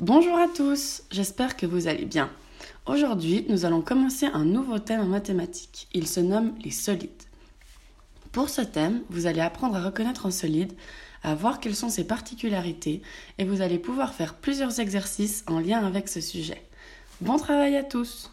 Bonjour à tous, j'espère que vous allez bien. Aujourd'hui, nous allons commencer un nouveau thème en mathématiques. Il se nomme les solides. Pour ce thème, vous allez apprendre à reconnaître un solide, à voir quelles sont ses particularités et vous allez pouvoir faire plusieurs exercices en lien avec ce sujet. Bon travail à tous